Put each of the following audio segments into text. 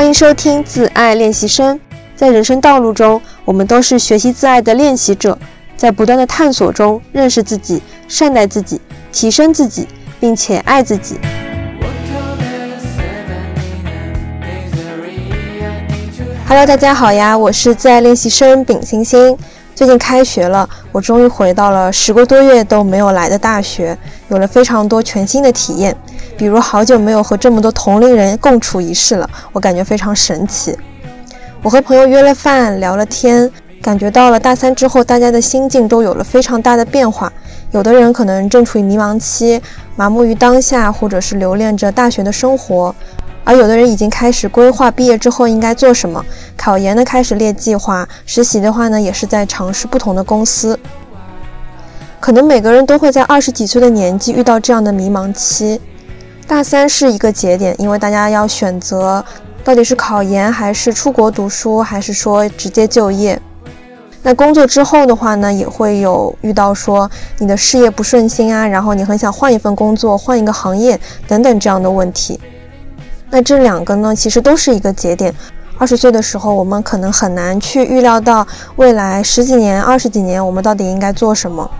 欢迎收听自爱练习生。在人生道路中，我们都是学习自爱的练习者，在不断的探索中认识自己、善待自己、提升自己，并且爱自己。Hello，大家好呀，我是自爱练习生丙星星。最近开学了，我终于回到了十个多月都没有来的大学，有了非常多全新的体验。比如好久没有和这么多同龄人共处一室了，我感觉非常神奇。我和朋友约了饭，聊了天，感觉到了大三之后大家的心境都有了非常大的变化。有的人可能正处于迷茫期，麻木于当下，或者是留恋着大学的生活；而有的人已经开始规划毕业之后应该做什么，考研呢开始列计划，实习的话呢也是在尝试不同的公司。可能每个人都会在二十几岁的年纪遇到这样的迷茫期。大三是一个节点，因为大家要选择到底是考研还是出国读书，还是说直接就业。那工作之后的话呢，也会有遇到说你的事业不顺心啊，然后你很想换一份工作，换一个行业等等这样的问题。那这两个呢，其实都是一个节点。二十岁的时候，我们可能很难去预料到未来十几年、二十几年我们到底应该做什么。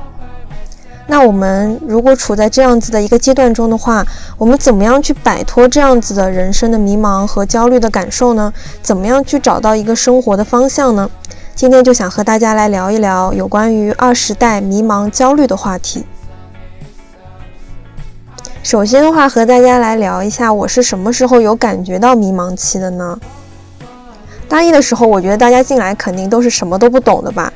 那我们如果处在这样子的一个阶段中的话，我们怎么样去摆脱这样子的人生的迷茫和焦虑的感受呢？怎么样去找到一个生活的方向呢？今天就想和大家来聊一聊有关于二十代迷茫焦虑的话题。首先的话，和大家来聊一下，我是什么时候有感觉到迷茫期的呢？大一的时候，我觉得大家进来肯定都是什么都不懂的吧。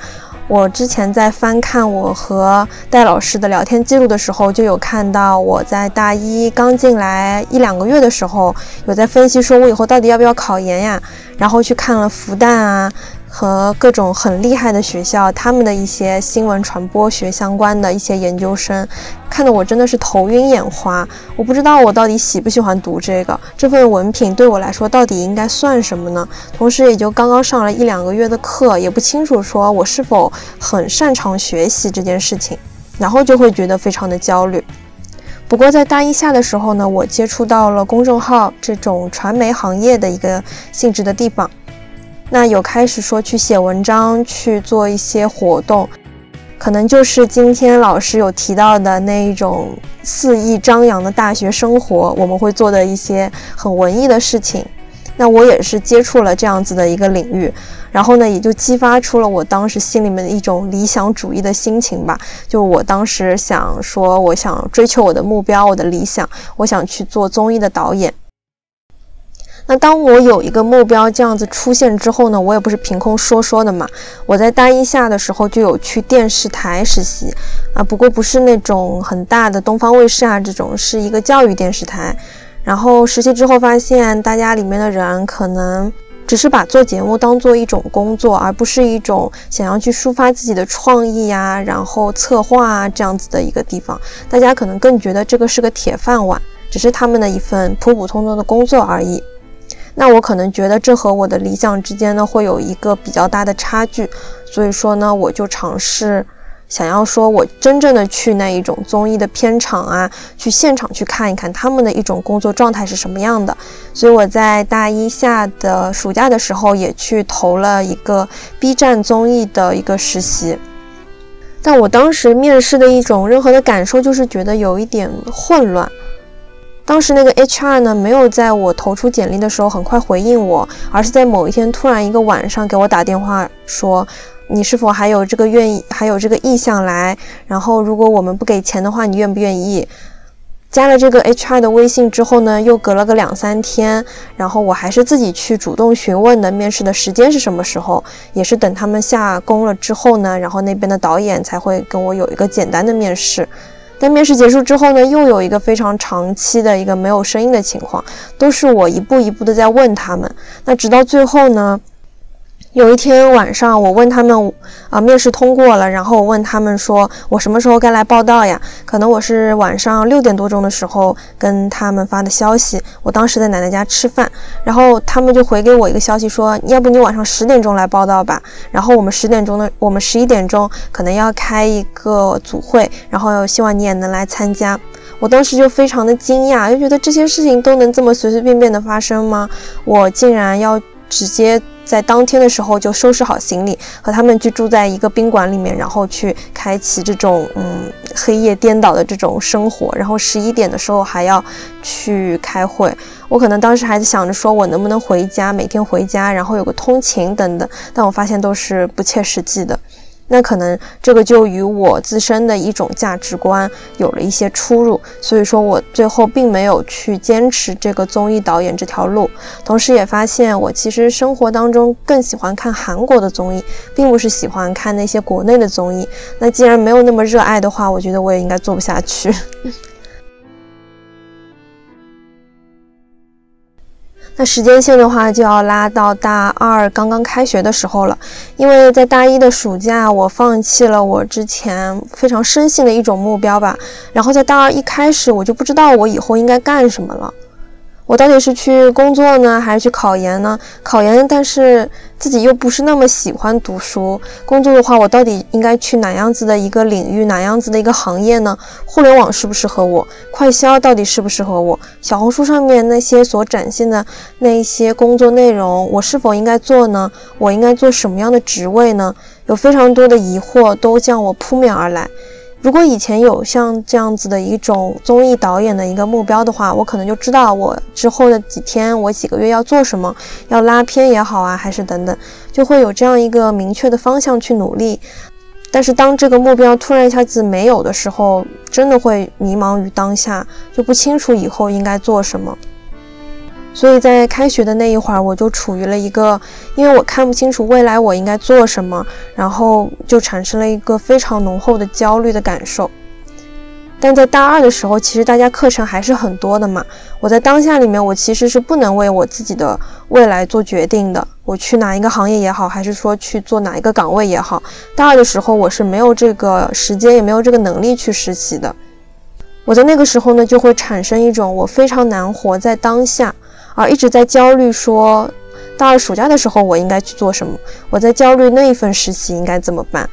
我之前在翻看我和戴老师的聊天记录的时候，就有看到我在大一刚进来一两个月的时候，有在分析说我以后到底要不要考研呀，然后去看了复旦啊。和各种很厉害的学校，他们的一些新闻传播学相关的一些研究生，看得我真的是头晕眼花。我不知道我到底喜不喜欢读这个，这份文凭对我来说到底应该算什么呢？同时也就刚刚上了一两个月的课，也不清楚说我是否很擅长学习这件事情，然后就会觉得非常的焦虑。不过在大一下的时候呢，我接触到了公众号这种传媒行业的一个性质的地方。那有开始说去写文章，去做一些活动，可能就是今天老师有提到的那一种肆意张扬的大学生活，我们会做的一些很文艺的事情。那我也是接触了这样子的一个领域，然后呢，也就激发出了我当时心里面的一种理想主义的心情吧。就我当时想说，我想追求我的目标，我的理想，我想去做综艺的导演。那当我有一个目标这样子出现之后呢，我也不是凭空说说的嘛。我在大一下的时候就有去电视台实习啊，不过不是那种很大的东方卫视啊这种，是一个教育电视台。然后实习之后发现，大家里面的人可能只是把做节目当做一种工作，而不是一种想要去抒发自己的创意呀，然后策划啊这样子的一个地方。大家可能更觉得这个是个铁饭碗，只是他们的一份普普通通的工作而已。那我可能觉得这和我的理想之间呢会有一个比较大的差距，所以说呢，我就尝试想要说我真正的去那一种综艺的片场啊，去现场去看一看他们的一种工作状态是什么样的。所以我在大一下的暑假的时候也去投了一个 B 站综艺的一个实习，但我当时面试的一种任何的感受就是觉得有一点混乱。当时那个 HR 呢，没有在我投出简历的时候很快回应我，而是在某一天突然一个晚上给我打电话说，你是否还有这个愿意，还有这个意向来？然后如果我们不给钱的话，你愿不愿意？加了这个 HR 的微信之后呢，又隔了个两三天，然后我还是自己去主动询问的面试的时间是什么时候，也是等他们下工了之后呢，然后那边的导演才会跟我有一个简单的面试。但面试结束之后呢，又有一个非常长期的一个没有声音的情况，都是我一步一步的在问他们。那直到最后呢，有一天晚上，我问他们，啊，面试通过了，然后我问他们说，我什么时候该来报道呀？可能我是晚上六点多钟的时候跟他们发的消息，我当时在奶奶家吃饭，然后他们就回给我一个消息说，要不你晚上十点钟来报道吧？然后我们十点钟的，我们十一点钟可能要开一个组会，然后希望你也能来参加。我当时就非常的惊讶，就觉得这些事情都能这么随随便便的发生吗？我竟然要直接。在当天的时候就收拾好行李，和他们去住在一个宾馆里面，然后去开启这种嗯黑夜颠倒的这种生活。然后十一点的时候还要去开会，我可能当时还在想着说我能不能回家，每天回家，然后有个通勤等等，但我发现都是不切实际的。那可能这个就与我自身的一种价值观有了一些出入，所以说我最后并没有去坚持这个综艺导演这条路。同时也发现，我其实生活当中更喜欢看韩国的综艺，并不是喜欢看那些国内的综艺。那既然没有那么热爱的话，我觉得我也应该做不下去。那时间线的话，就要拉到大二刚刚开学的时候了。因为在大一的暑假，我放弃了我之前非常深信的一种目标吧。然后在大二一开始，我就不知道我以后应该干什么了。我到底是去工作呢，还是去考研呢？考研，但是自己又不是那么喜欢读书。工作的话，我到底应该去哪样子的一个领域，哪样子的一个行业呢？互联网适不适合我？快销到底适不适合我？小红书上面那些所展现的那一些工作内容，我是否应该做呢？我应该做什么样的职位呢？有非常多的疑惑都向我扑面而来。如果以前有像这样子的一种综艺导演的一个目标的话，我可能就知道我之后的几天，我几个月要做什么，要拉片也好啊，还是等等，就会有这样一个明确的方向去努力。但是当这个目标突然一下子没有的时候，真的会迷茫于当下，就不清楚以后应该做什么。所以在开学的那一会儿，我就处于了一个，因为我看不清楚未来我应该做什么，然后就产生了一个非常浓厚的焦虑的感受。但在大二的时候，其实大家课程还是很多的嘛。我在当下里面，我其实是不能为我自己的未来做决定的。我去哪一个行业也好，还是说去做哪一个岗位也好，大二的时候我是没有这个时间，也没有这个能力去实习的。我在那个时候呢，就会产生一种我非常难活在当下。而一直在焦虑，说大二暑假的时候我应该去做什么？我在焦虑那一份实习应该怎么办？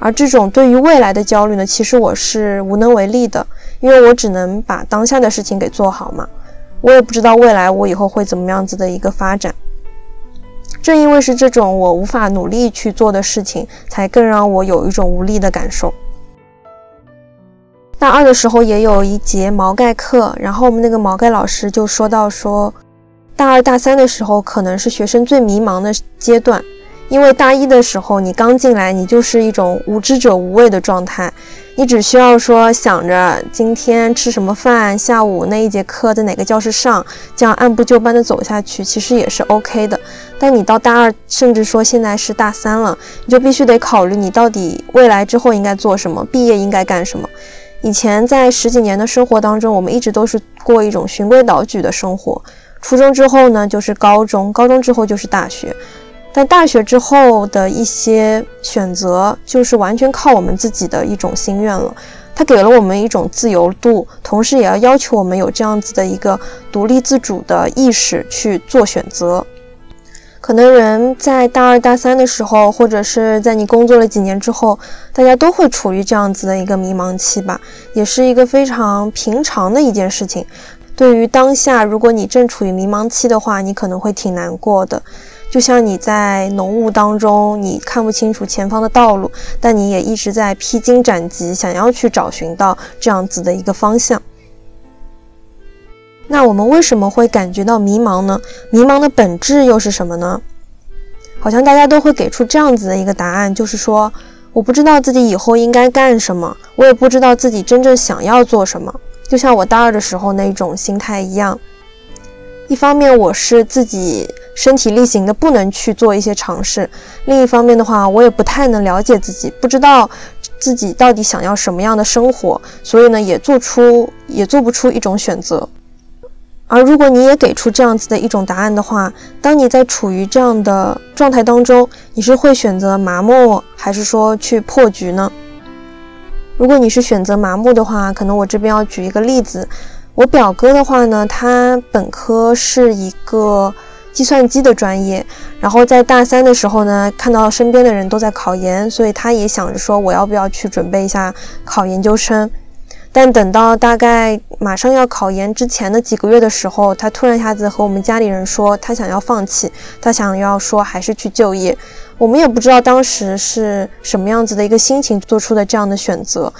而这种对于未来的焦虑呢，其实我是无能为力的，因为我只能把当下的事情给做好嘛。我也不知道未来我以后会怎么样子的一个发展。正因为是这种我无法努力去做的事情，才更让我有一种无力的感受。大二的时候也有一节毛概课，然后我们那个毛概老师就说到说，大二大三的时候可能是学生最迷茫的阶段，因为大一的时候你刚进来，你就是一种无知者无畏的状态，你只需要说想着今天吃什么饭，下午那一节课在哪个教室上，这样按部就班的走下去，其实也是 OK 的。但你到大二，甚至说现在是大三了，你就必须得考虑你到底未来之后应该做什么，毕业应该干什么。以前在十几年的生活当中，我们一直都是过一种循规蹈矩的生活。初中之后呢，就是高中；高中之后就是大学。但大学之后的一些选择，就是完全靠我们自己的一种心愿了。它给了我们一种自由度，同时也要要求我们有这样子的一个独立自主的意识去做选择。可能人在大二大三的时候，或者是在你工作了几年之后，大家都会处于这样子的一个迷茫期吧，也是一个非常平常的一件事情。对于当下，如果你正处于迷茫期的话，你可能会挺难过的。就像你在浓雾当中，你看不清楚前方的道路，但你也一直在披荆斩棘，想要去找寻到这样子的一个方向。那我们为什么会感觉到迷茫呢？迷茫的本质又是什么呢？好像大家都会给出这样子的一个答案，就是说，我不知道自己以后应该干什么，我也不知道自己真正想要做什么。就像我大二的时候那种心态一样，一方面我是自己身体力行的不能去做一些尝试，另一方面的话，我也不太能了解自己，不知道自己到底想要什么样的生活，所以呢，也做出也做不出一种选择。而如果你也给出这样子的一种答案的话，当你在处于这样的状态当中，你是会选择麻木，还是说去破局呢？如果你是选择麻木的话，可能我这边要举一个例子。我表哥的话呢，他本科是一个计算机的专业，然后在大三的时候呢，看到身边的人都在考研，所以他也想着说，我要不要去准备一下考研究生？但等到大概马上要考研之前的几个月的时候，他突然一下子和我们家里人说，他想要放弃，他想要说还是去就业。我们也不知道当时是什么样子的一个心情做出的这样的选择。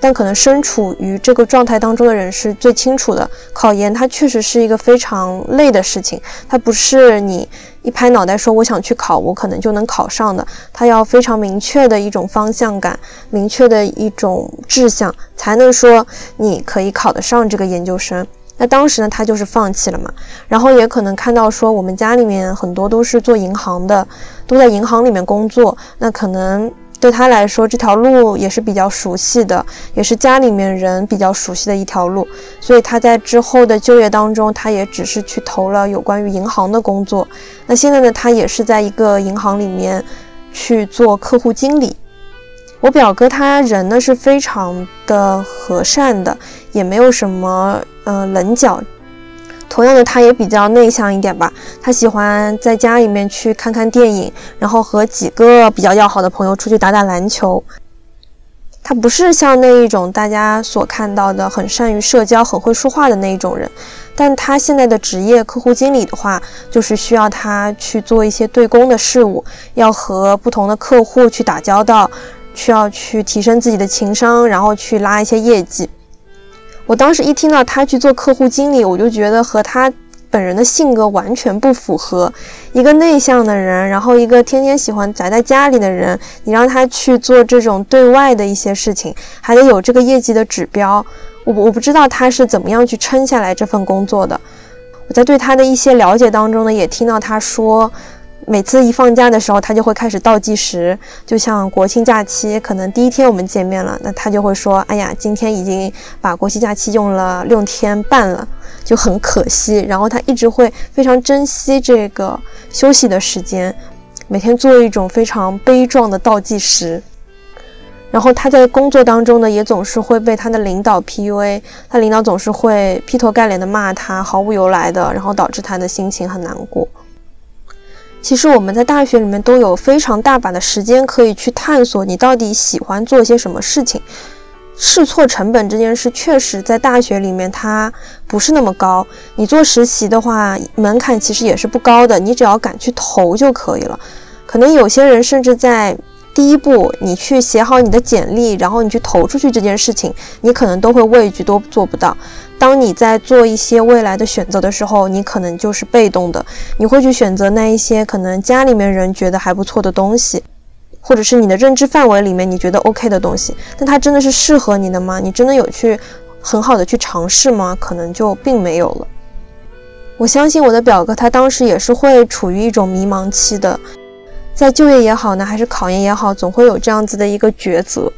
但可能身处于这个状态当中的人是最清楚的。考研它确实是一个非常累的事情，它不是你一拍脑袋说我想去考，我可能就能考上的。他要非常明确的一种方向感，明确的一种志向，才能说你可以考得上这个研究生。那当时呢，他就是放弃了嘛。然后也可能看到说，我们家里面很多都是做银行的，都在银行里面工作，那可能。对他来说，这条路也是比较熟悉的，也是家里面人比较熟悉的一条路，所以他在之后的就业当中，他也只是去投了有关于银行的工作。那现在呢，他也是在一个银行里面去做客户经理。我表哥他人呢是非常的和善的，也没有什么呃棱角。同样的，他也比较内向一点吧。他喜欢在家里面去看看电影，然后和几个比较要好的朋友出去打打篮球。他不是像那一种大家所看到的很善于社交、很会说话的那一种人。但他现在的职业客户经理的话，就是需要他去做一些对公的事务，要和不同的客户去打交道，需要去提升自己的情商，然后去拉一些业绩。我当时一听到他去做客户经理，我就觉得和他本人的性格完全不符合。一个内向的人，然后一个天天喜欢宅在家里的人，你让他去做这种对外的一些事情，还得有这个业绩的指标，我我不知道他是怎么样去撑下来这份工作的。我在对他的一些了解当中呢，也听到他说。每次一放假的时候，他就会开始倒计时，就像国庆假期，可能第一天我们见面了，那他就会说：“哎呀，今天已经把国庆假期用了六天半了，就很可惜。”然后他一直会非常珍惜这个休息的时间，每天做一种非常悲壮的倒计时。然后他在工作当中呢，也总是会被他的领导 PUA，他领导总是会劈头盖脸的骂他，毫无由来的，然后导致他的心情很难过。其实我们在大学里面都有非常大把的时间可以去探索你到底喜欢做些什么事情，试错成本这件事确实在大学里面它不是那么高。你做实习的话，门槛其实也是不高的，你只要敢去投就可以了。可能有些人甚至在。第一步，你去写好你的简历，然后你去投出去这件事情，你可能都会畏惧，都做不到。当你在做一些未来的选择的时候，你可能就是被动的，你会去选择那一些可能家里面人觉得还不错的东西，或者是你的认知范围里面你觉得 OK 的东西，但它真的是适合你的吗？你真的有去很好的去尝试吗？可能就并没有了。我相信我的表哥，他当时也是会处于一种迷茫期的。在就业也好呢，还是考研也好，总会有这样子的一个抉择。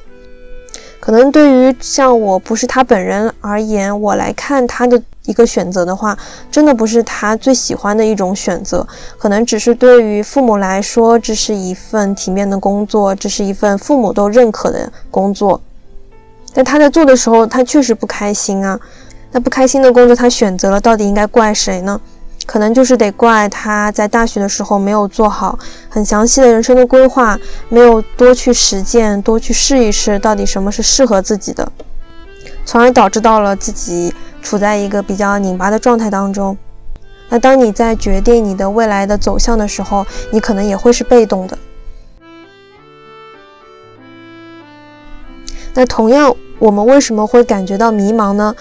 可能对于像我不是他本人而言，我来看他的一个选择的话，真的不是他最喜欢的一种选择。可能只是对于父母来说，这是一份体面的工作，这是一份父母都认可的工作。但他在做的时候，他确实不开心啊。那不开心的工作，他选择了，到底应该怪谁呢？可能就是得怪他在大学的时候没有做好很详细的人生的规划，没有多去实践，多去试一试到底什么是适合自己的，从而导致到了自己处在一个比较拧巴的状态当中。那当你在决定你的未来的走向的时候，你可能也会是被动的。那同样，我们为什么会感觉到迷茫呢？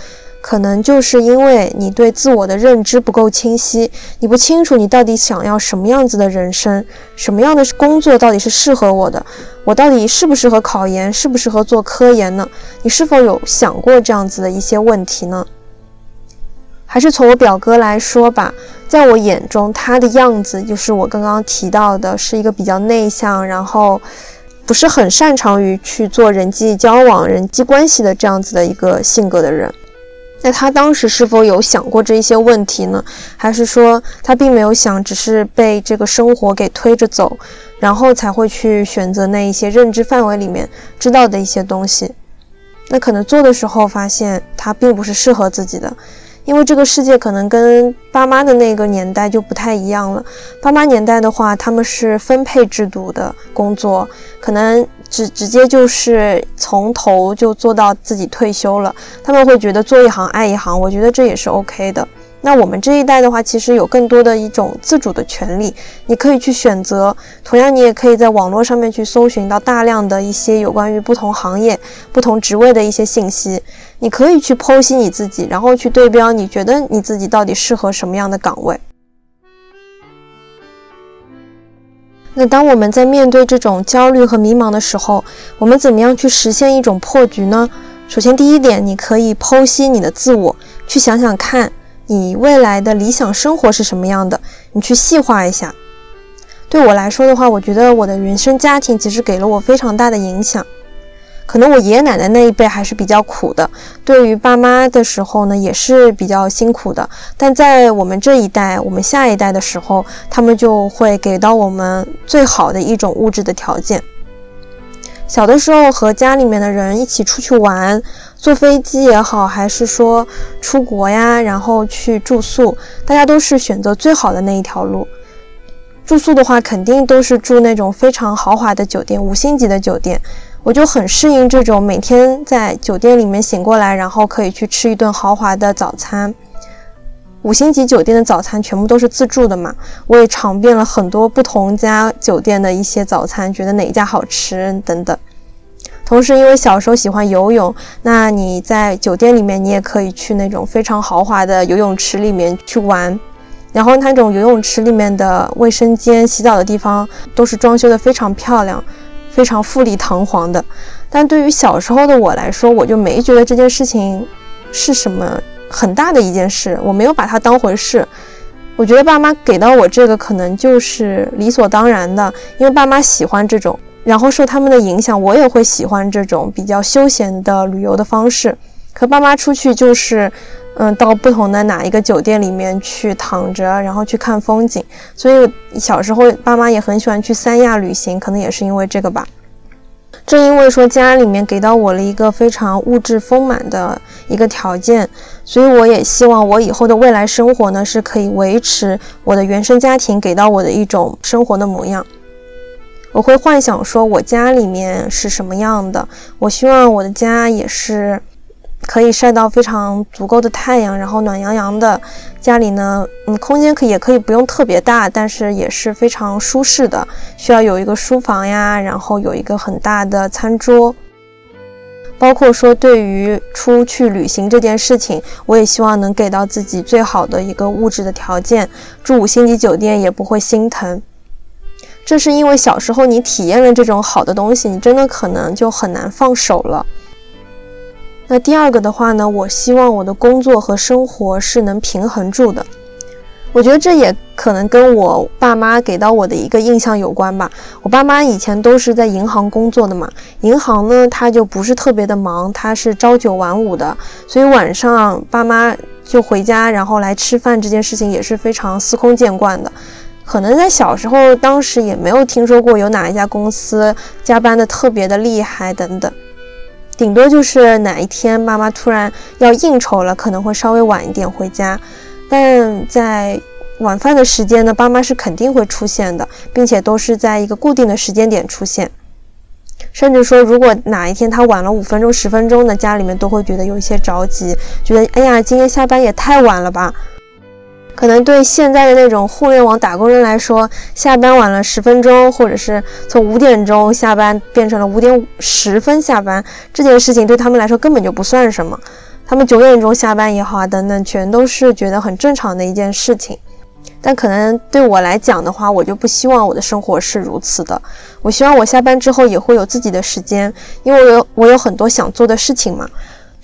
可能就是因为你对自我的认知不够清晰，你不清楚你到底想要什么样子的人生，什么样的工作到底是适合我的，我到底适不适合考研，适不适合做科研呢？你是否有想过这样子的一些问题呢？还是从我表哥来说吧，在我眼中，他的样子就是我刚刚提到的，是一个比较内向，然后不是很擅长于去做人际交往、人际关系的这样子的一个性格的人。那他当时是否有想过这一些问题呢？还是说他并没有想，只是被这个生活给推着走，然后才会去选择那一些认知范围里面知道的一些东西？那可能做的时候发现他并不是适合自己的，因为这个世界可能跟爸妈的那个年代就不太一样了。爸妈年代的话，他们是分配制度的工作，可能。直直接就是从头就做到自己退休了，他们会觉得做一行爱一行，我觉得这也是 OK 的。那我们这一代的话，其实有更多的一种自主的权利，你可以去选择。同样，你也可以在网络上面去搜寻到大量的一些有关于不同行业、不同职位的一些信息，你可以去剖析你自己，然后去对标，你觉得你自己到底适合什么样的岗位。那当我们在面对这种焦虑和迷茫的时候，我们怎么样去实现一种破局呢？首先，第一点，你可以剖析你的自我，去想想看你未来的理想生活是什么样的，你去细化一下。对我来说的话，我觉得我的原生家庭其实给了我非常大的影响。可能我爷爷奶奶那一辈还是比较苦的，对于爸妈的时候呢，也是比较辛苦的。但在我们这一代，我们下一代的时候，他们就会给到我们最好的一种物质的条件。小的时候和家里面的人一起出去玩，坐飞机也好，还是说出国呀，然后去住宿，大家都是选择最好的那一条路。住宿的话，肯定都是住那种非常豪华的酒店，五星级的酒店。我就很适应这种每天在酒店里面醒过来，然后可以去吃一顿豪华的早餐。五星级酒店的早餐全部都是自助的嘛，我也尝遍了很多不同家酒店的一些早餐，觉得哪一家好吃等等。同时，因为小时候喜欢游泳，那你在酒店里面，你也可以去那种非常豪华的游泳池里面去玩，然后那种游泳池里面的卫生间、洗澡的地方都是装修的非常漂亮。非常富丽堂皇的，但对于小时候的我来说，我就没觉得这件事情是什么很大的一件事，我没有把它当回事。我觉得爸妈给到我这个可能就是理所当然的，因为爸妈喜欢这种，然后受他们的影响，我也会喜欢这种比较休闲的旅游的方式。和爸妈出去就是，嗯，到不同的哪一个酒店里面去躺着，然后去看风景。所以小时候爸妈也很喜欢去三亚旅行，可能也是因为这个吧。正因为说家里面给到我了一个非常物质丰满的一个条件，所以我也希望我以后的未来生活呢是可以维持我的原生家庭给到我的一种生活的模样。我会幻想说我家里面是什么样的，我希望我的家也是。可以晒到非常足够的太阳，然后暖洋洋的家里呢，嗯，空间可也可以不用特别大，但是也是非常舒适的。需要有一个书房呀，然后有一个很大的餐桌。包括说对于出去旅行这件事情，我也希望能给到自己最好的一个物质的条件，住五星级酒店也不会心疼。这是因为小时候你体验了这种好的东西，你真的可能就很难放手了。那第二个的话呢，我希望我的工作和生活是能平衡住的。我觉得这也可能跟我爸妈给到我的一个印象有关吧。我爸妈以前都是在银行工作的嘛，银行呢，他就不是特别的忙，他是朝九晚五的，所以晚上爸妈就回家，然后来吃饭这件事情也是非常司空见惯的。可能在小时候，当时也没有听说过有哪一家公司加班的特别的厉害等等。顶多就是哪一天妈妈突然要应酬了，可能会稍微晚一点回家，但在晚饭的时间呢，爸妈是肯定会出现的，并且都是在一个固定的时间点出现。甚至说，如果哪一天他晚了五分钟、十分钟呢，家里面都会觉得有一些着急，觉得哎呀，今天下班也太晚了吧。可能对现在的那种互联网打工人来说，下班晚了十分钟，或者是从五点钟下班变成了五点十分下班，这件事情对他们来说根本就不算什么。他们九点钟下班也好啊，等等，全都是觉得很正常的一件事情。但可能对我来讲的话，我就不希望我的生活是如此的。我希望我下班之后也会有自己的时间，因为我有我有很多想做的事情嘛。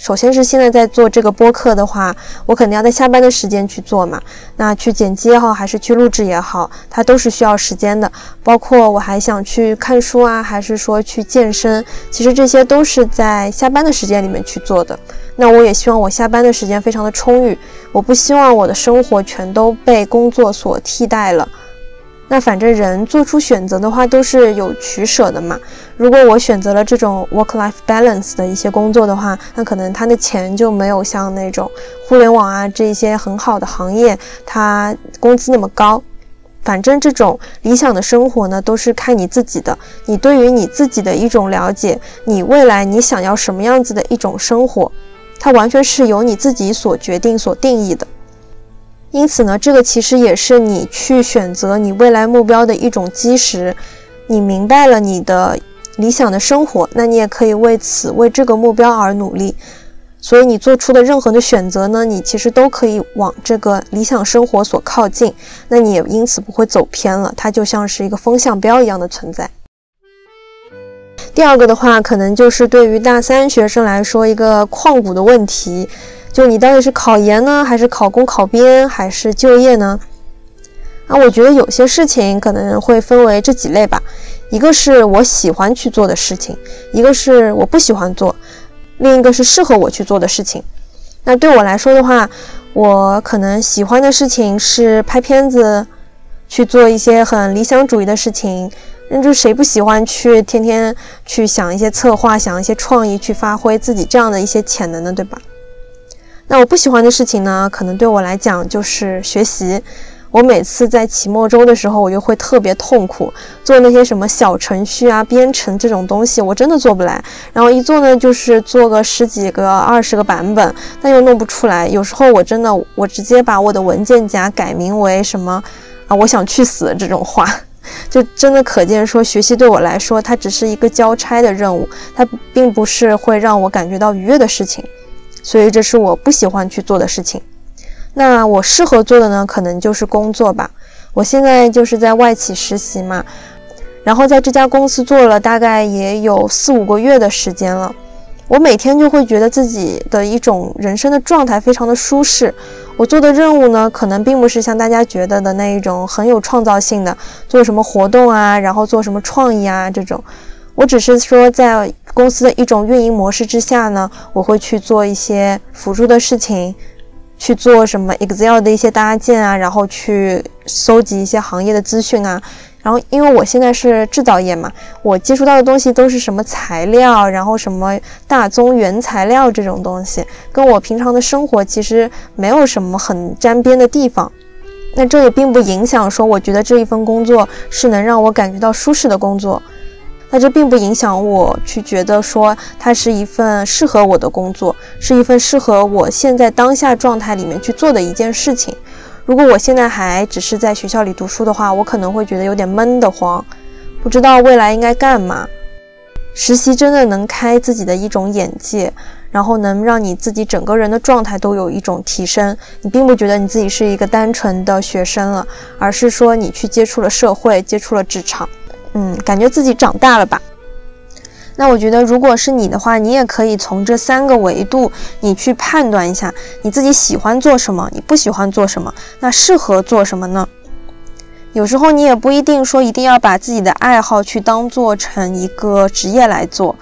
首先是现在在做这个播客的话，我肯定要在下班的时间去做嘛。那去剪辑也好，还是去录制也好，它都是需要时间的。包括我还想去看书啊，还是说去健身，其实这些都是在下班的时间里面去做的。那我也希望我下班的时间非常的充裕，我不希望我的生活全都被工作所替代了。那反正人做出选择的话，都是有取舍的嘛。如果我选择了这种 work-life balance 的一些工作的话，那可能他的钱就没有像那种互联网啊这些很好的行业，它工资那么高。反正这种理想的生活呢，都是看你自己的，你对于你自己的一种了解，你未来你想要什么样子的一种生活，它完全是由你自己所决定、所定义的。因此呢，这个其实也是你去选择你未来目标的一种基石。你明白了你的理想的生活，那你也可以为此为这个目标而努力。所以你做出的任何的选择呢，你其实都可以往这个理想生活所靠近。那你也因此不会走偏了，它就像是一个风向标一样的存在。第二个的话，可能就是对于大三学生来说一个旷古的问题。就你到底是考研呢，还是考公考编，还是就业呢？啊，我觉得有些事情可能会分为这几类吧。一个是我喜欢去做的事情，一个是我不喜欢做，另一个是适合我去做的事情。那对我来说的话，我可能喜欢的事情是拍片子，去做一些很理想主义的事情。那就谁不喜欢去天天去想一些策划，想一些创意，去发挥自己这样的一些潜能呢？对吧？那我不喜欢的事情呢，可能对我来讲就是学习。我每次在期末周的时候，我就会特别痛苦，做那些什么小程序啊、编程这种东西，我真的做不来。然后一做呢，就是做个十几个、二十个版本，但又弄不出来。有时候我真的，我直接把我的文件夹改名为什么啊，我想去死这种话，就真的可见说，学习对我来说，它只是一个交差的任务，它并不是会让我感觉到愉悦的事情。所以这是我不喜欢去做的事情。那我适合做的呢，可能就是工作吧。我现在就是在外企实习嘛，然后在这家公司做了大概也有四五个月的时间了。我每天就会觉得自己的一种人生的状态非常的舒适。我做的任务呢，可能并不是像大家觉得的那一种很有创造性的，做什么活动啊，然后做什么创意啊这种。我只是说在。公司的一种运营模式之下呢，我会去做一些辅助的事情，去做什么 Excel 的一些搭建啊，然后去搜集一些行业的资讯啊。然后因为我现在是制造业嘛，我接触到的东西都是什么材料，然后什么大宗原材料这种东西，跟我平常的生活其实没有什么很沾边的地方。那这也并不影响说，我觉得这一份工作是能让我感觉到舒适的工作。那这并不影响我去觉得说它是一份适合我的工作，是一份适合我现在当下状态里面去做的一件事情。如果我现在还只是在学校里读书的话，我可能会觉得有点闷得慌，不知道未来应该干嘛。实习真的能开自己的一种眼界，然后能让你自己整个人的状态都有一种提升。你并不觉得你自己是一个单纯的学生了，而是说你去接触了社会，接触了职场。嗯，感觉自己长大了吧？那我觉得，如果是你的话，你也可以从这三个维度，你去判断一下你自己喜欢做什么，你不喜欢做什么，那适合做什么呢？有时候你也不一定说一定要把自己的爱好去当做成一个职业来做。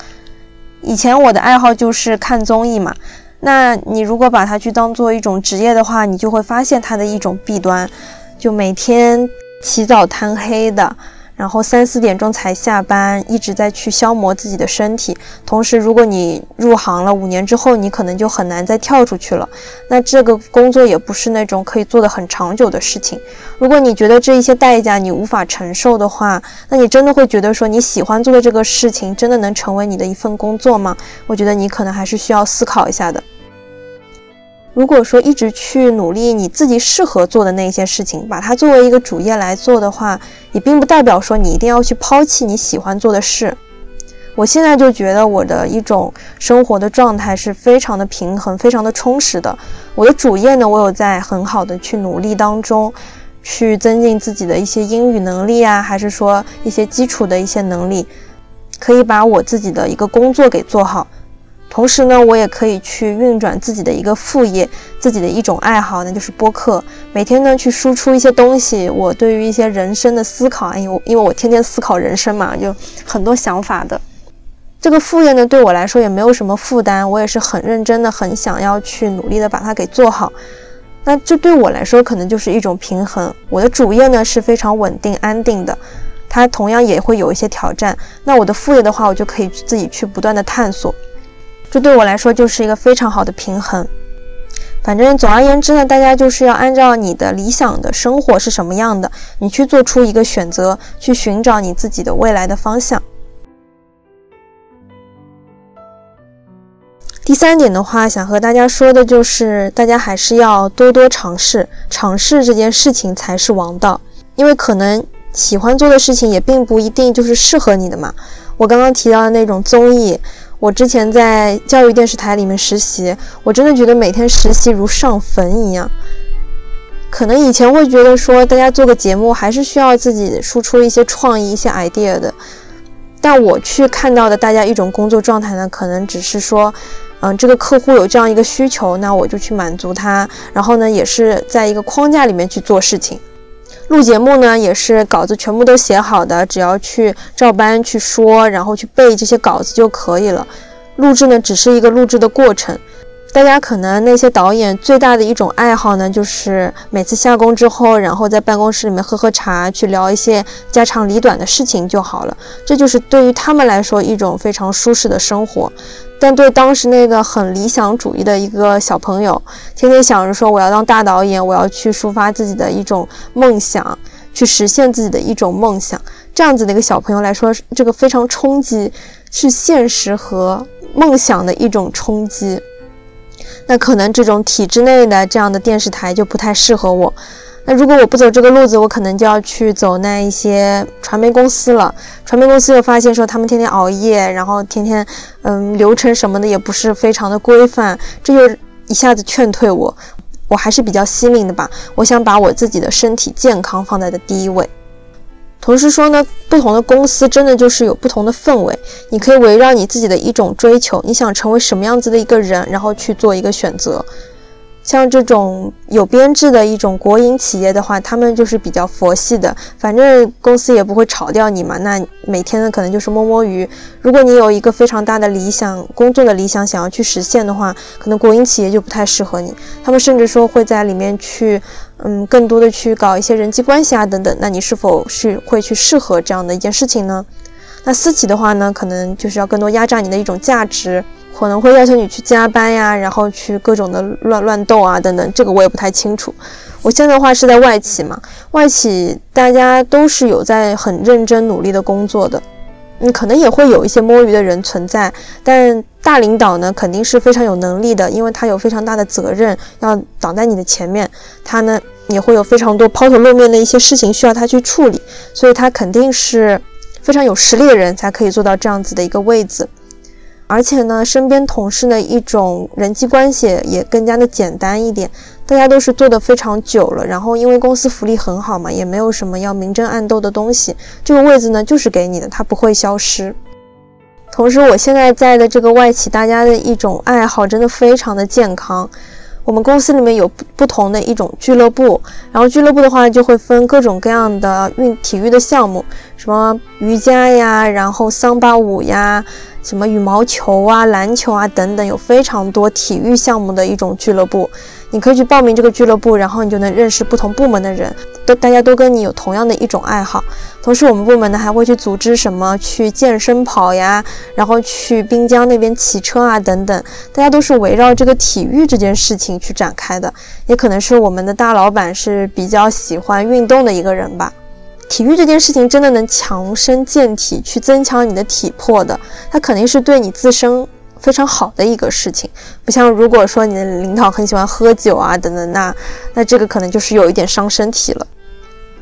以前我的爱好就是看综艺嘛，那你如果把它去当做一种职业的话，你就会发现它的一种弊端，就每天起早贪黑的。然后三四点钟才下班，一直在去消磨自己的身体。同时，如果你入行了五年之后，你可能就很难再跳出去了。那这个工作也不是那种可以做的很长久的事情。如果你觉得这一些代价你无法承受的话，那你真的会觉得说你喜欢做的这个事情真的能成为你的一份工作吗？我觉得你可能还是需要思考一下的。如果说一直去努力你自己适合做的那些事情，把它作为一个主业来做的话，也并不代表说你一定要去抛弃你喜欢做的事。我现在就觉得我的一种生活的状态是非常的平衡、非常的充实的。我的主业呢，我有在很好的去努力当中，去增进自己的一些英语能力啊，还是说一些基础的一些能力，可以把我自己的一个工作给做好。同时呢，我也可以去运转自己的一个副业，自己的一种爱好，那就是播客。每天呢，去输出一些东西，我对于一些人生的思考，因为因为我天天思考人生嘛，就很多想法的。这个副业呢，对我来说也没有什么负担，我也是很认真的，很想要去努力的把它给做好。那这对我来说可能就是一种平衡。我的主业呢是非常稳定安定的，它同样也会有一些挑战。那我的副业的话，我就可以自己去不断的探索。这对我来说就是一个非常好的平衡。反正总而言之呢，大家就是要按照你的理想的生活是什么样的，你去做出一个选择，去寻找你自己的未来的方向。第三点的话，想和大家说的就是，大家还是要多多尝试，尝试这件事情才是王道。因为可能喜欢做的事情也并不一定就是适合你的嘛。我刚刚提到的那种综艺，我之前在教育电视台里面实习，我真的觉得每天实习如上坟一样。可能以前会觉得说，大家做个节目还是需要自己输出一些创意、一些 idea 的。但我去看到的大家一种工作状态呢，可能只是说。嗯，这个客户有这样一个需求，那我就去满足他。然后呢，也是在一个框架里面去做事情。录节目呢，也是稿子全部都写好的，只要去照搬去说，然后去背这些稿子就可以了。录制呢，只是一个录制的过程。大家可能那些导演最大的一种爱好呢，就是每次下工之后，然后在办公室里面喝喝茶，去聊一些家长里短的事情就好了。这就是对于他们来说一种非常舒适的生活。但对当时那个很理想主义的一个小朋友，天天想着说我要当大导演，我要去抒发自己的一种梦想，去实现自己的一种梦想，这样子的一个小朋友来说，这个非常冲击，是现实和梦想的一种冲击。那可能这种体制内的这样的电视台就不太适合我。那如果我不走这个路子，我可能就要去走那一些传媒公司了。传媒公司又发现说他们天天熬夜，然后天天，嗯，流程什么的也不是非常的规范，这就一下子劝退我。我还是比较惜命的吧，我想把我自己的身体健康放在的第一位。同时说呢，不同的公司真的就是有不同的氛围，你可以围绕你自己的一种追求，你想成为什么样子的一个人，然后去做一个选择。像这种有编制的一种国营企业的话，他们就是比较佛系的，反正公司也不会炒掉你嘛。那每天呢，可能就是摸摸鱼。如果你有一个非常大的理想，工作的理想想要去实现的话，可能国营企业就不太适合你。他们甚至说会在里面去，嗯，更多的去搞一些人际关系啊等等。那你是否是会去适合这样的一件事情呢？那私企的话呢，可能就是要更多压榨你的一种价值。可能会要求你去加班呀，然后去各种的乱乱斗啊，等等，这个我也不太清楚。我现在的话是在外企嘛，外企大家都是有在很认真努力的工作的，嗯，可能也会有一些摸鱼的人存在，但大领导呢肯定是非常有能力的，因为他有非常大的责任要挡在你的前面，他呢也会有非常多抛头露面的一些事情需要他去处理，所以他肯定是非常有实力的人才可以做到这样子的一个位子。而且呢，身边同事的一种人际关系也更加的简单一点，大家都是做的非常久了，然后因为公司福利很好嘛，也没有什么要明争暗斗的东西，这个位子呢就是给你的，它不会消失。同时，我现在在的这个外企，大家的一种爱好真的非常的健康。我们公司里面有不同的一种俱乐部，然后俱乐部的话就会分各种各样的运体育的项目，什么瑜伽呀，然后桑巴舞呀。什么羽毛球啊、篮球啊等等，有非常多体育项目的一种俱乐部，你可以去报名这个俱乐部，然后你就能认识不同部门的人，都大家都跟你有同样的一种爱好。同时，我们部门呢还会去组织什么去健身跑呀，然后去滨江那边骑车啊等等，大家都是围绕这个体育这件事情去展开的。也可能是我们的大老板是比较喜欢运动的一个人吧。体育这件事情真的能强身健体，去增强你的体魄的，它肯定是对你自身非常好的一个事情。不像如果说你的领导很喜欢喝酒啊等等，那那这个可能就是有一点伤身体了。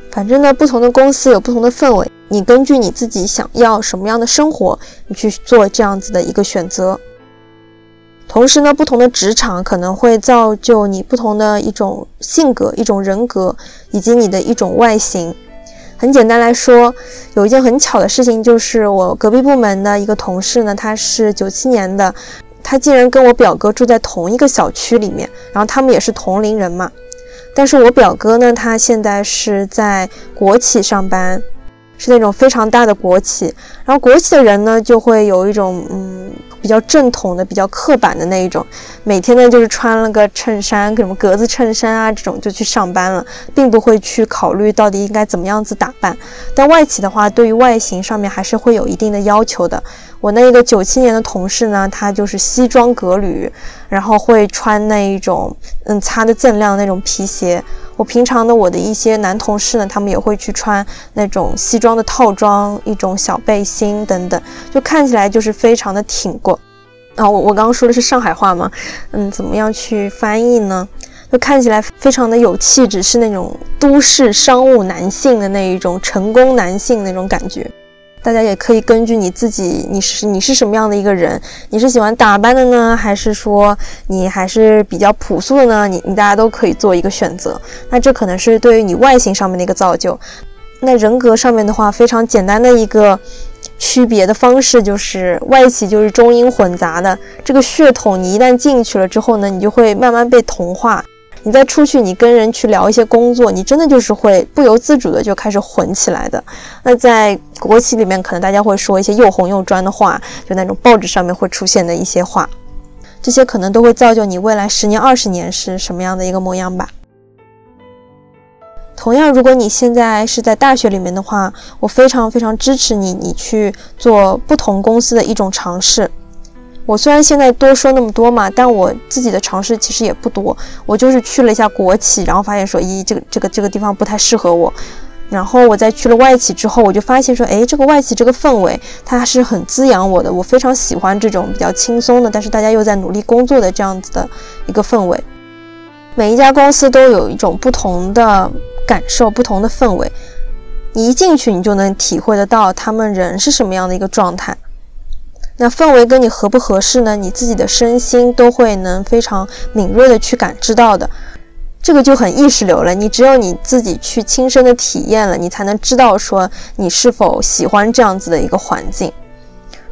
反正呢，不同的公司有不同的氛围，你根据你自己想要什么样的生活，你去做这样子的一个选择。同时呢，不同的职场可能会造就你不同的一种性格、一种人格以及你的一种外形。很简单来说，有一件很巧的事情，就是我隔壁部门的一个同事呢，他是九七年的，他竟然跟我表哥住在同一个小区里面，然后他们也是同龄人嘛。但是我表哥呢，他现在是在国企上班。是那种非常大的国企，然后国企的人呢，就会有一种嗯比较正统的、比较刻板的那一种，每天呢就是穿了个衬衫，什么格子衬衫啊这种就去上班了，并不会去考虑到底应该怎么样子打扮。但外企的话，对于外形上面还是会有一定的要求的。我那个九七年的同事呢，他就是西装革履，然后会穿那一种嗯擦的锃亮那种皮鞋。我平常的我的一些男同事呢，他们也会去穿那种西装的套装，一种小背心等等，就看起来就是非常的挺过。啊，我我刚刚说的是上海话嘛？嗯，怎么样去翻译呢？就看起来非常的有气质，是那种都市商务男性的那一种成功男性那种感觉。大家也可以根据你自己，你是你是什么样的一个人？你是喜欢打扮的呢，还是说你还是比较朴素的呢？你你大家都可以做一个选择。那这可能是对于你外形上面的一个造就。那人格上面的话，非常简单的一个区别的方式就是外企就是中英混杂的这个血统，你一旦进去了之后呢，你就会慢慢被同化。你再出去，你跟人去聊一些工作，你真的就是会不由自主的就开始混起来的。那在国企里面，可能大家会说一些又红又专的话，就那种报纸上面会出现的一些话，这些可能都会造就你未来十年、二十年是什么样的一个模样吧。同样，如果你现在是在大学里面的话，我非常非常支持你，你去做不同公司的一种尝试。我虽然现在多说那么多嘛，但我自己的尝试其实也不多。我就是去了一下国企，然后发现说，咦，这个这个这个地方不太适合我。然后我再去了外企之后，我就发现说，哎，这个外企这个氛围它是很滋养我的，我非常喜欢这种比较轻松的，但是大家又在努力工作的这样子的一个氛围。每一家公司都有一种不同的感受，不同的氛围。你一进去，你就能体会得到他们人是什么样的一个状态。那氛围跟你合不合适呢？你自己的身心都会能非常敏锐的去感知到的，这个就很意识流了。你只有你自己去亲身的体验了，你才能知道说你是否喜欢这样子的一个环境。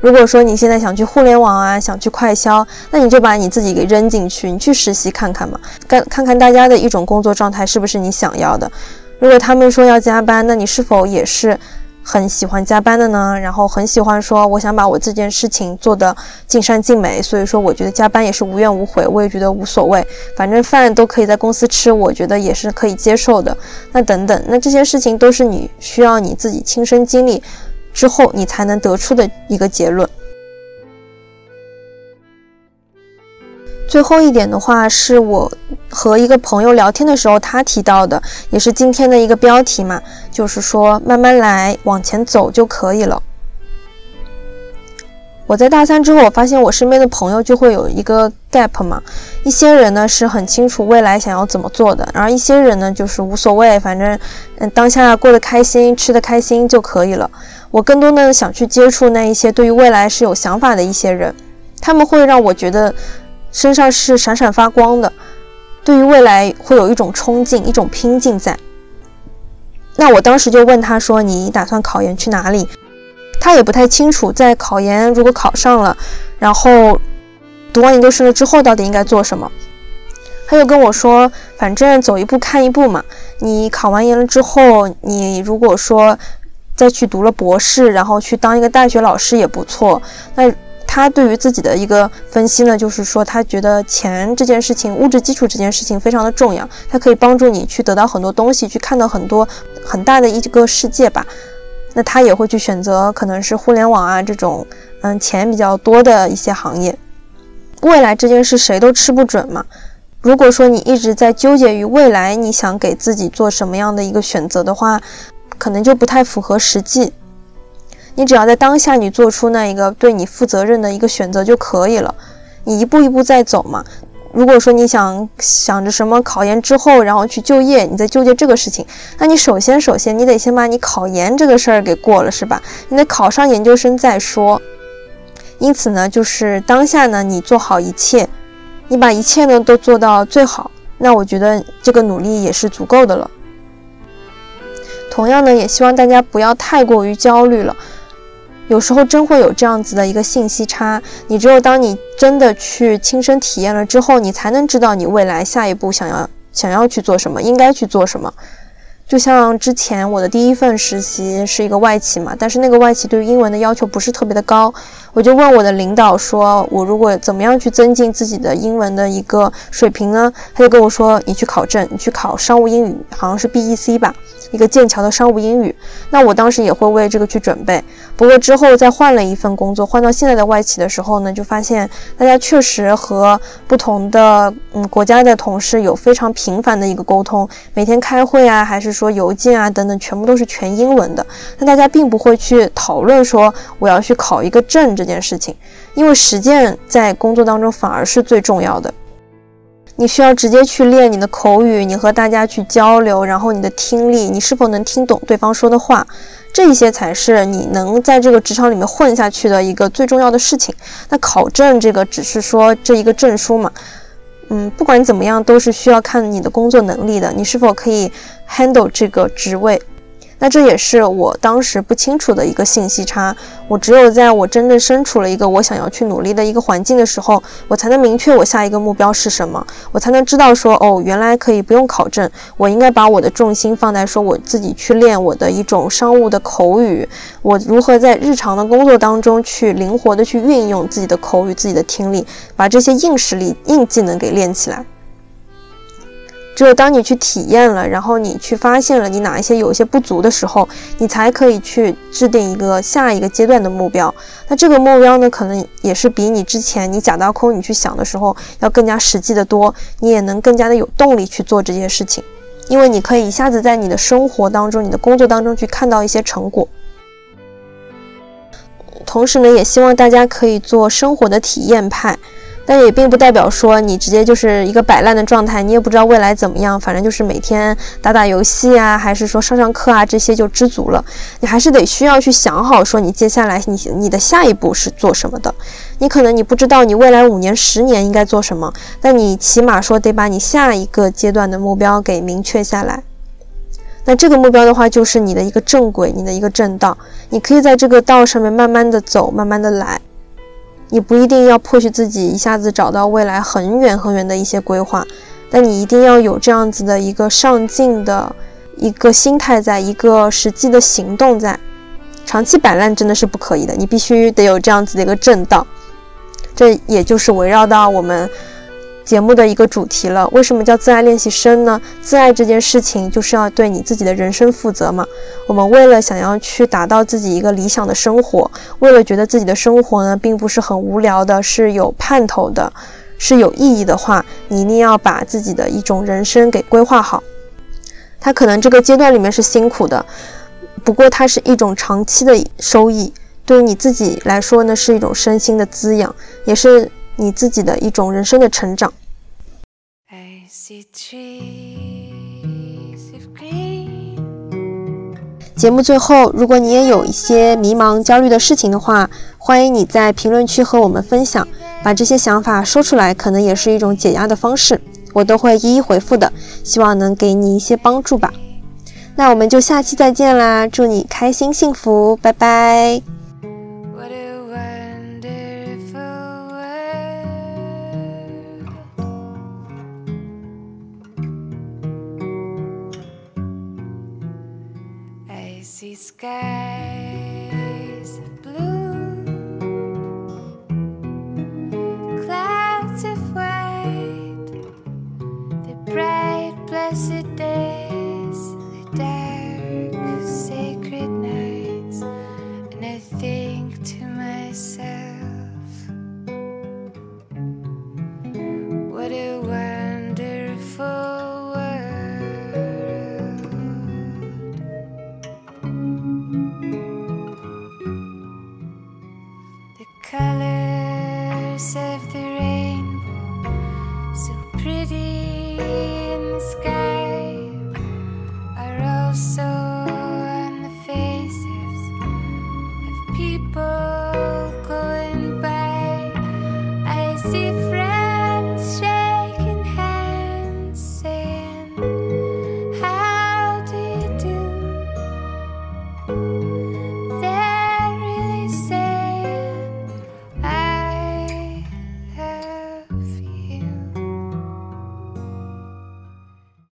如果说你现在想去互联网啊，想去快销，那你就把你自己给扔进去，你去实习看看嘛，看看看大家的一种工作状态是不是你想要的。如果他们说要加班，那你是否也是？很喜欢加班的呢，然后很喜欢说，我想把我这件事情做得尽善尽美，所以说我觉得加班也是无怨无悔，我也觉得无所谓，反正饭都可以在公司吃，我觉得也是可以接受的。那等等，那这些事情都是你需要你自己亲身经历之后，你才能得出的一个结论。最后一点的话，是我和一个朋友聊天的时候，他提到的，也是今天的一个标题嘛，就是说慢慢来，往前走就可以了。我在大三之后，我发现我身边的朋友就会有一个 gap 嘛，一些人呢是很清楚未来想要怎么做的，然后一些人呢就是无所谓，反正嗯当下过得开心，吃得开心就可以了。我更多的想去接触那一些对于未来是有想法的一些人，他们会让我觉得。身上是闪闪发光的，对于未来会有一种冲劲，一种拼劲在。那我当时就问他说：“你打算考研去哪里？”他也不太清楚，在考研如果考上了，然后读完研究生了之后到底应该做什么。他又跟我说：“反正走一步看一步嘛，你考完研了之后，你如果说再去读了博士，然后去当一个大学老师也不错。”那。他对于自己的一个分析呢，就是说他觉得钱这件事情，物质基础这件事情非常的重要，它可以帮助你去得到很多东西，去看到很多很大的一个世界吧。那他也会去选择可能是互联网啊这种，嗯，钱比较多的一些行业。未来这件事谁都吃不准嘛。如果说你一直在纠结于未来，你想给自己做什么样的一个选择的话，可能就不太符合实际。你只要在当下，你做出那一个对你负责任的一个选择就可以了。你一步一步在走嘛。如果说你想想着什么考研之后，然后去就业，你在纠结这个事情，那你首先首先你得先把你考研这个事儿给过了，是吧？你得考上研究生再说。因此呢，就是当下呢，你做好一切，你把一切呢都做到最好，那我觉得这个努力也是足够的了。同样呢，也希望大家不要太过于焦虑了。有时候真会有这样子的一个信息差，你只有当你真的去亲身体验了之后，你才能知道你未来下一步想要想要去做什么，应该去做什么。就像之前我的第一份实习是一个外企嘛，但是那个外企对于英文的要求不是特别的高，我就问我的领导说，我如果怎么样去增进自己的英文的一个水平呢？他就跟我说，你去考证，你去考商务英语，好像是 BEC 吧，一个剑桥的商务英语。那我当时也会为这个去准备。不过之后再换了一份工作，换到现在的外企的时候呢，就发现大家确实和不同的嗯国家的同事有非常频繁的一个沟通，每天开会啊，还是说邮件啊等等，全部都是全英文的。那大家并不会去讨论说我要去考一个证这件事情，因为实践在工作当中反而是最重要的。你需要直接去练你的口语，你和大家去交流，然后你的听力，你是否能听懂对方说的话。这一些才是你能在这个职场里面混下去的一个最重要的事情。那考证这个只是说这一个证书嘛，嗯，不管怎么样都是需要看你的工作能力的，你是否可以 handle 这个职位。那这也是我当时不清楚的一个信息差。我只有在我真正身处了一个我想要去努力的一个环境的时候，我才能明确我下一个目标是什么，我才能知道说，哦，原来可以不用考证，我应该把我的重心放在说我自己去练我的一种商务的口语，我如何在日常的工作当中去灵活的去运用自己的口语、自己的听力，把这些硬实力、硬技能给练起来。只有当你去体验了，然后你去发现了你哪一些有一些不足的时候，你才可以去制定一个下一个阶段的目标。那这个目标呢，可能也是比你之前你假大空你去想的时候要更加实际的多，你也能更加的有动力去做这些事情，因为你可以一下子在你的生活当中、你的工作当中去看到一些成果。同时呢，也希望大家可以做生活的体验派。但也并不代表说你直接就是一个摆烂的状态，你也不知道未来怎么样，反正就是每天打打游戏啊，还是说上上课啊，这些就知足了。你还是得需要去想好，说你接下来你你的下一步是做什么的。你可能你不知道你未来五年、十年应该做什么，但你起码说得把你下一个阶段的目标给明确下来。那这个目标的话，就是你的一个正轨，你的一个正道。你可以在这个道上面慢慢的走，慢慢的来。你不一定要迫使自己一下子找到未来很远很远的一些规划，但你一定要有这样子的一个上进的一个心态，在一个实际的行动在。长期摆烂真的是不可以的，你必须得有这样子的一个正道。这也就是围绕到我们。节目的一个主题了，为什么叫自爱练习生呢？自爱这件事情就是要对你自己的人生负责嘛。我们为了想要去达到自己一个理想的生活，为了觉得自己的生活呢并不是很无聊的，是有盼头的，是有意义的话，你一定要把自己的一种人生给规划好。它可能这个阶段里面是辛苦的，不过它是一种长期的收益，对于你自己来说呢是一种身心的滋养，也是。你自己的一种人生的成长。节目最后，如果你也有一些迷茫、焦虑的事情的话，欢迎你在评论区和我们分享，把这些想法说出来，可能也是一种解压的方式，我都会一一回复的，希望能给你一些帮助吧。那我们就下期再见啦，祝你开心幸福，拜拜。Skies of blue,